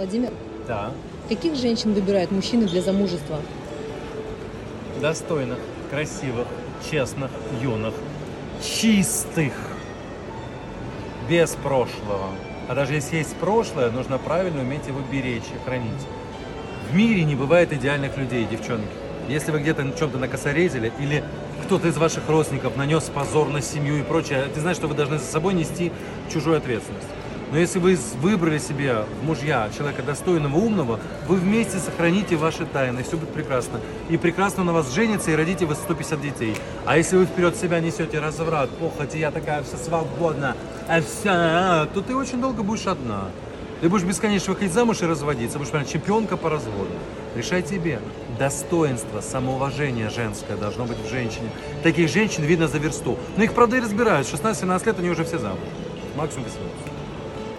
Владимир, Да. каких женщин выбирают мужчины для замужества? Достойных, красивых, честных, юных, чистых, без прошлого. А даже если есть прошлое, нужно правильно уметь его беречь и хранить. В мире не бывает идеальных людей, девчонки. Если вы где-то на чем-то накосорезили, или кто-то из ваших родственников нанес позор на семью и прочее, ты знаешь, что вы должны за собой нести чужую ответственность. Но если вы выбрали себе мужья человека достойного, умного, вы вместе сохраните ваши тайны, все будет прекрасно. И прекрасно на вас женится и родите вы 150 детей. А если вы вперед себя несете разврат, похоть, и я такая вся свободна, а вся, то ты очень долго будешь одна. Ты будешь бесконечно выходить замуж и разводиться, будешь прям чемпионка по разводу. Решай тебе. Достоинство, самоуважение женское должно быть в женщине. Таких женщин видно за версту. Но их, правда, и разбирают. 16-17 лет они уже все замуж. Максимум 18.